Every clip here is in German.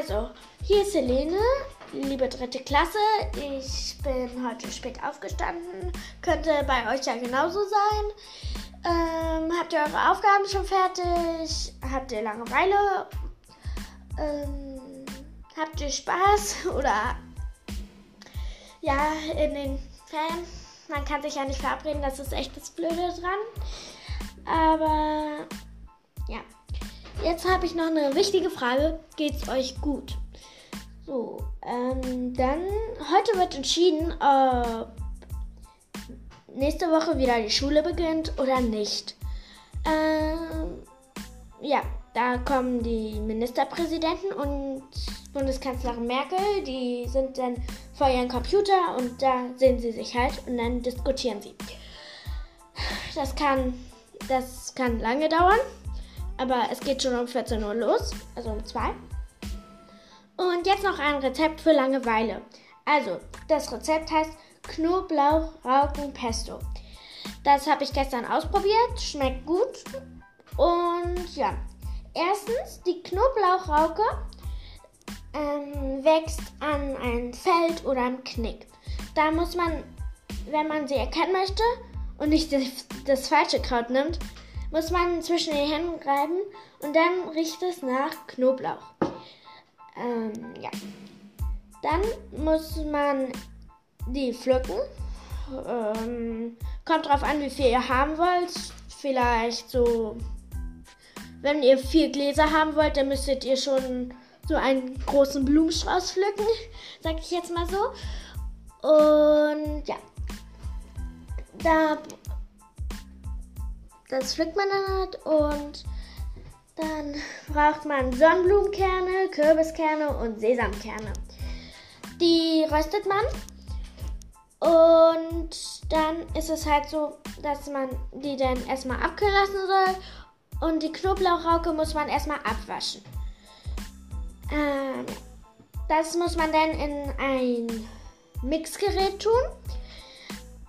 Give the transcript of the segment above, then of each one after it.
Also, hier ist Helene, liebe dritte Klasse. Ich bin heute spät aufgestanden. Könnte bei euch ja genauso sein. Ähm, habt ihr eure Aufgaben schon fertig? Habt ihr Langeweile? Ähm, habt ihr Spaß? Oder ja, in den Ferien? Man kann sich ja nicht verabreden, das ist echt das Blöde dran. Aber. Jetzt habe ich noch eine wichtige Frage. Geht's euch gut? So, ähm, dann heute wird entschieden, ob nächste Woche wieder die Schule beginnt oder nicht. Ähm, ja, da kommen die Ministerpräsidenten und Bundeskanzlerin Merkel, die sind dann vor ihrem Computer und da sehen sie sich halt und dann diskutieren sie. Das kann, das kann lange dauern. Aber es geht schon um 14 Uhr los, also um 2. Und jetzt noch ein Rezept für Langeweile. Also, das Rezept heißt Knoblauch Rauken Pesto. Das habe ich gestern ausprobiert, schmeckt gut. Und ja, erstens, die Knoblauchrauke ähm, wächst an einem Feld oder am Knick. Da muss man, wenn man sie erkennen möchte und nicht das, das falsche Kraut nimmt, muss man zwischen den Händen reiben und dann riecht es nach Knoblauch. Ähm, ja. Dann muss man die pflücken. Ähm, kommt drauf an, wie viel ihr haben wollt. Vielleicht so, wenn ihr vier Gläser haben wollt, dann müsstet ihr schon so einen großen Blumenstrauß pflücken, sag ich jetzt mal so. Und ja, da das pflückt man dann halt und dann braucht man Sonnenblumenkerne, Kürbiskerne und Sesamkerne. Die röstet man und dann ist es halt so, dass man die dann erstmal abkühlen lassen soll und die Knoblauchrauke muss man erstmal abwaschen. Ähm, das muss man dann in ein Mixgerät tun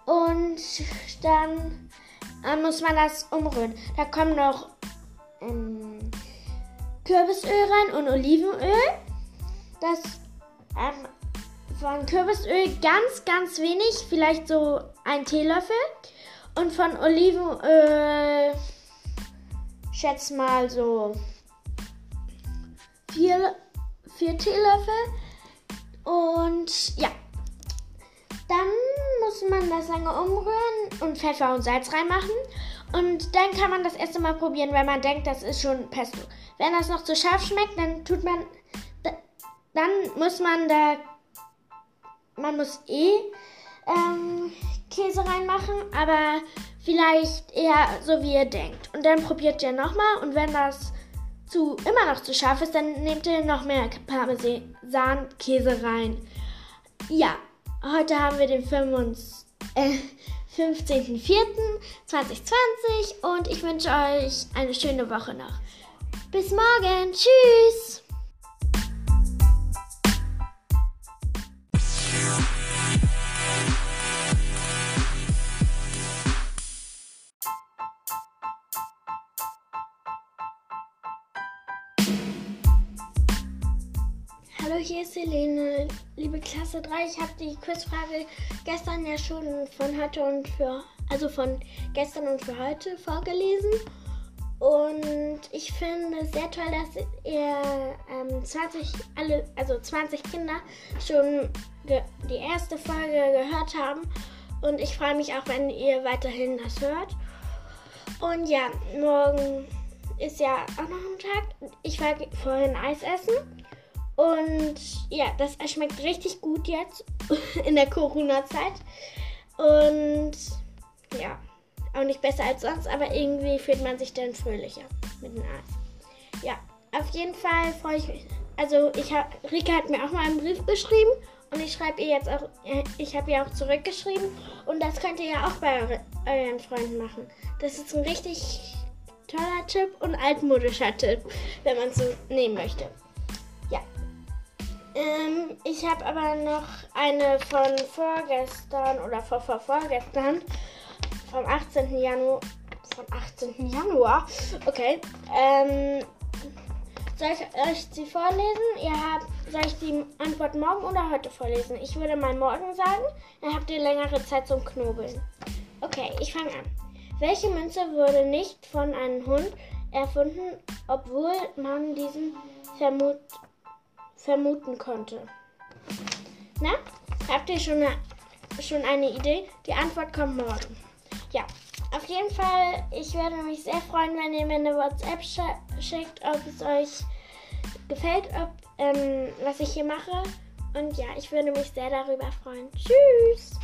und dann dann muss man das umrühren. Da kommt noch ähm, Kürbisöl rein und Olivenöl. Das ähm, von Kürbisöl ganz, ganz wenig, vielleicht so ein Teelöffel. Und von Olivenöl, schätze mal so vier, vier Teelöffel. Und ja, dann muss man das lange umrühren und Pfeffer und Salz reinmachen. Und dann kann man das erste Mal probieren, wenn man denkt, das ist schon Pesto. Wenn das noch zu scharf schmeckt, dann tut man. Dann muss man da. Man muss eh ähm, Käse reinmachen, aber vielleicht eher so wie ihr denkt. Und dann probiert ihr nochmal und wenn das zu, immer noch zu scharf ist, dann nehmt ihr noch mehr Parmesan-Käse rein. Ja, Heute haben wir den 15.04.2020 äh, und ich wünsche euch eine schöne Woche noch. Bis morgen. Tschüss. Hier ist Helene, liebe Klasse 3. Ich habe die Quizfrage gestern ja schon von heute und für, also von gestern und für heute vorgelesen. Und ich finde es sehr toll, dass ihr ähm, 20, alle, also 20 Kinder schon die erste Folge gehört haben. Und ich freue mich auch, wenn ihr weiterhin das hört. Und ja, morgen ist ja auch noch ein Tag. Ich war vorhin Eis essen. Und ja, das schmeckt richtig gut jetzt in der Corona-Zeit. Und ja, auch nicht besser als sonst, aber irgendwie fühlt man sich dann fröhlicher mit dem Eis. Ja, auf jeden Fall freue ich mich. Also ich habe, Rika hat mir auch mal einen Brief geschrieben und ich schreibe ihr jetzt auch, ich habe ihr auch zurückgeschrieben und das könnt ihr ja auch bei eure, euren Freunden machen. Das ist ein richtig toller Tipp und altmodischer Tipp, wenn man es so nehmen möchte. Ähm, ich habe aber noch eine von vorgestern oder vor, vor vorgestern, vom 18. Januar. Vom 18. Januar. Okay. Ähm, Soll ich euch sie vorlesen? Ihr habt, soll ich die Antwort morgen oder heute vorlesen? Ich würde mal morgen sagen, dann habt ihr längere Zeit zum Knobeln. Okay, ich fange an. Welche Münze wurde nicht von einem Hund erfunden, obwohl man diesen vermut, vermuten konnte? Na, habt ihr schon eine, schon eine Idee? Die Antwort kommt morgen. Ja, auf jeden Fall, ich würde mich sehr freuen, wenn ihr mir eine WhatsApp schickt, ob es euch gefällt, ob, ähm, was ich hier mache. Und ja, ich würde mich sehr darüber freuen. Tschüss!